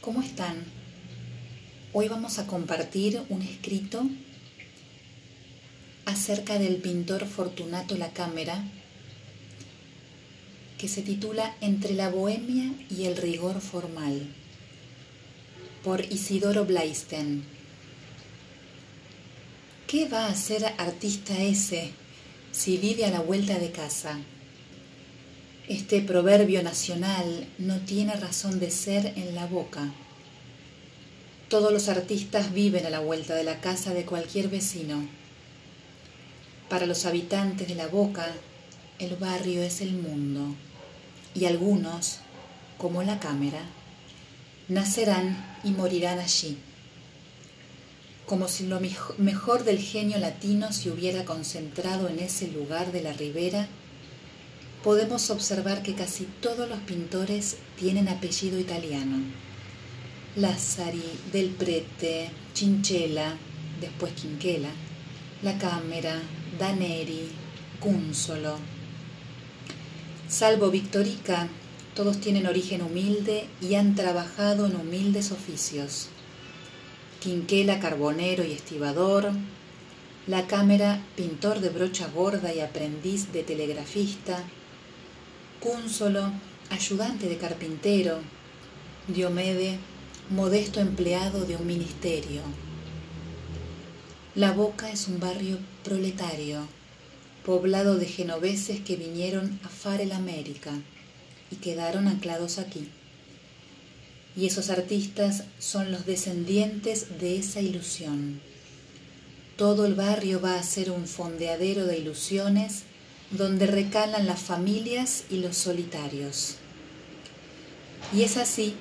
¿Cómo están? Hoy vamos a compartir un escrito acerca del pintor Fortunato La Cámara que se titula Entre la bohemia y el rigor formal por Isidoro Blaisten. ¿Qué va a hacer artista ese si vive a la vuelta de casa? Este proverbio nacional no tiene razón de ser en la boca. Todos los artistas viven a la vuelta de la casa de cualquier vecino. Para los habitantes de la boca, el barrio es el mundo y algunos, como la cámara, nacerán y morirán allí, como si lo mejor del genio latino se hubiera concentrado en ese lugar de la ribera podemos observar que casi todos los pintores tienen apellido italiano. Lazzari, Del Prete, Cinchella, después Quinquela, La Cámara, Daneri, Cúnsolo. Salvo Victorica, todos tienen origen humilde y han trabajado en humildes oficios. Quinquela, carbonero y estibador. La Cámara, pintor de brocha gorda y aprendiz de telegrafista Cúnsolo, ayudante de carpintero, Diomede, modesto empleado de un ministerio. La Boca es un barrio proletario, poblado de genoveses que vinieron a Farel América y quedaron anclados aquí. Y esos artistas son los descendientes de esa ilusión. Todo el barrio va a ser un fondeadero de ilusiones donde recalan las familias y los solitarios. Y es así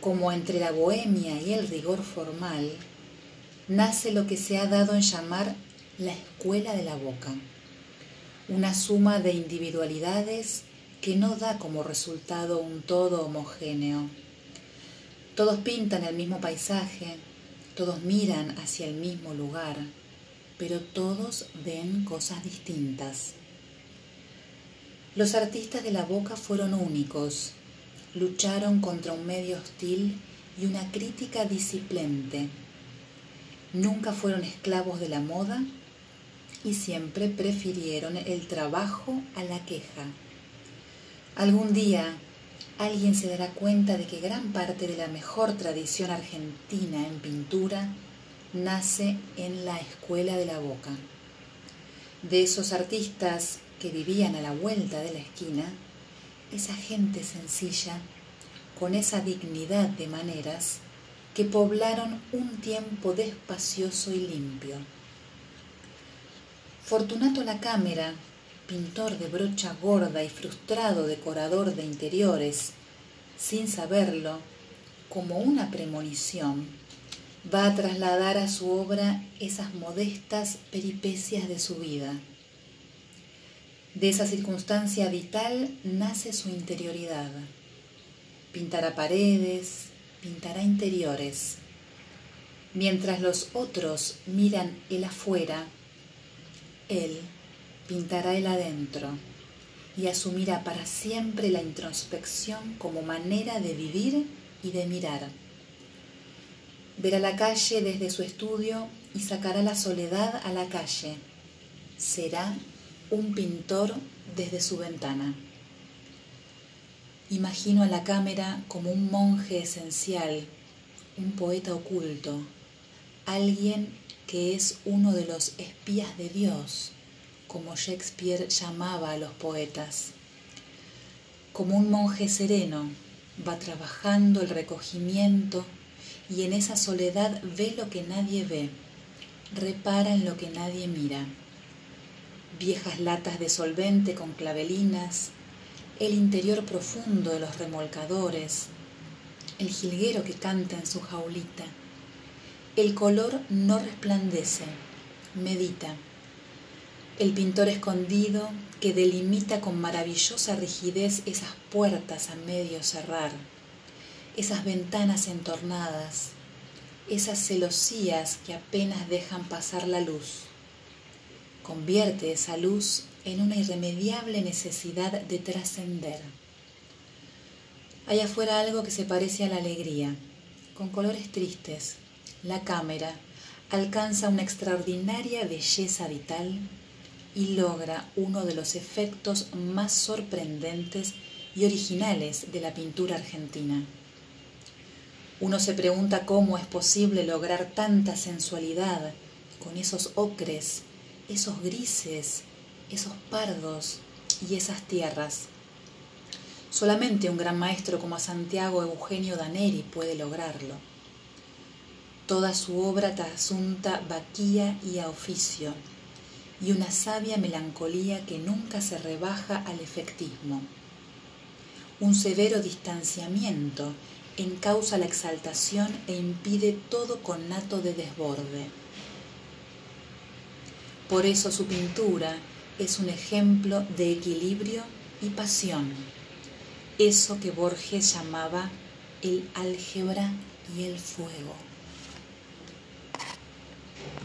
como entre la bohemia y el rigor formal nace lo que se ha dado en llamar la escuela de la boca, una suma de individualidades que no da como resultado un todo homogéneo. Todos pintan el mismo paisaje, todos miran hacia el mismo lugar, pero todos ven cosas distintas. Los artistas de la boca fueron únicos, lucharon contra un medio hostil y una crítica disciplente. Nunca fueron esclavos de la moda y siempre prefirieron el trabajo a la queja. Algún día alguien se dará cuenta de que gran parte de la mejor tradición argentina en pintura nace en la escuela de la boca. De esos artistas que vivían a la vuelta de la esquina, esa gente sencilla, con esa dignidad de maneras, que poblaron un tiempo despacioso y limpio. Fortunato la Cámara, pintor de brocha gorda y frustrado decorador de interiores, sin saberlo, como una premonición, va a trasladar a su obra esas modestas peripecias de su vida de esa circunstancia vital nace su interioridad. Pintará paredes, pintará interiores. Mientras los otros miran el afuera, él pintará el adentro y asumirá para siempre la introspección como manera de vivir y de mirar. Verá la calle desde su estudio y sacará la soledad a la calle. Será un pintor desde su ventana. Imagino a la cámara como un monje esencial, un poeta oculto, alguien que es uno de los espías de Dios, como Shakespeare llamaba a los poetas. Como un monje sereno, va trabajando el recogimiento y en esa soledad ve lo que nadie ve, repara en lo que nadie mira viejas latas de solvente con clavelinas, el interior profundo de los remolcadores, el jilguero que canta en su jaulita. El color no resplandece, medita. El pintor escondido que delimita con maravillosa rigidez esas puertas a medio cerrar, esas ventanas entornadas, esas celosías que apenas dejan pasar la luz convierte esa luz en una irremediable necesidad de trascender. Hay afuera algo que se parece a la alegría, con colores tristes. La cámara alcanza una extraordinaria belleza vital y logra uno de los efectos más sorprendentes y originales de la pintura argentina. Uno se pregunta cómo es posible lograr tanta sensualidad con esos ocres, esos grises, esos pardos y esas tierras. Solamente un gran maestro como Santiago Eugenio Daneri puede lograrlo. Toda su obra trasunta vaquía y a oficio, y una sabia melancolía que nunca se rebaja al efectismo. Un severo distanciamiento encausa la exaltación e impide todo conato de desborde. Por eso su pintura es un ejemplo de equilibrio y pasión, eso que Borges llamaba el álgebra y el fuego.